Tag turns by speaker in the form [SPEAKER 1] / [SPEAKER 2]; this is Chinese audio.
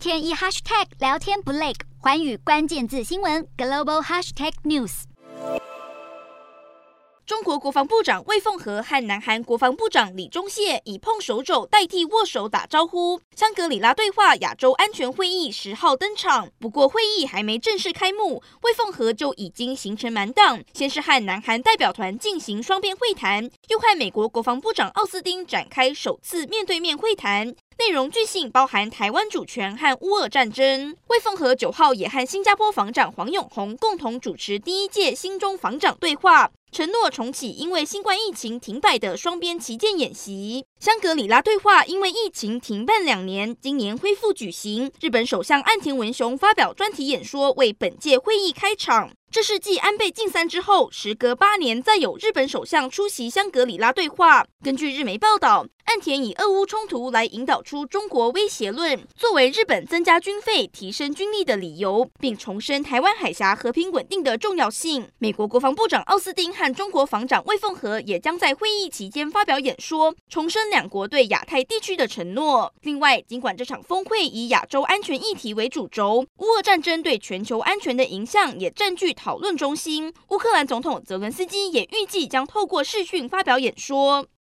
[SPEAKER 1] 天一 hashtag 聊天不累，寰宇关键字新闻 global hashtag news。
[SPEAKER 2] 中国国防部长魏凤和和南韩国防部长李钟燮以碰手肘代替握手打招呼。香格里拉对话亚洲安全会议十号登场，不过会议还没正式开幕，魏凤和就已经行程满档。先是和南韩代表团进行双边会谈，又和美国国防部长奥斯汀展开首次面对面会谈。内容巨性，包含台湾主权和乌俄战争。魏凤和九号也和新加坡防长黄永红共同主持第一届新中防长对话，承诺重启因为新冠疫情停摆的双边旗舰演习。香格里拉对话因为疫情停办两年，今年恢复举行。日本首相岸田文雄发表专题演说，为本届会议开场。这是继安倍晋三之后，时隔八年再有日本首相出席香格里拉对话。根据日媒报道，岸田以俄乌冲突来引导出中国威胁论，作为日本增加军费、提升军力的理由，并重申台湾海峡和平稳定的重要性。美国国防部长奥斯汀和中国防长魏凤和也将在会议期间发表演说，重申两国对亚太地区的承诺。另外，尽管这场峰会以亚洲安全议题为主轴，乌俄战争对全球安全的影响也占据。讨论中心，乌克兰总统泽伦斯基也预计将透过视讯发表演说。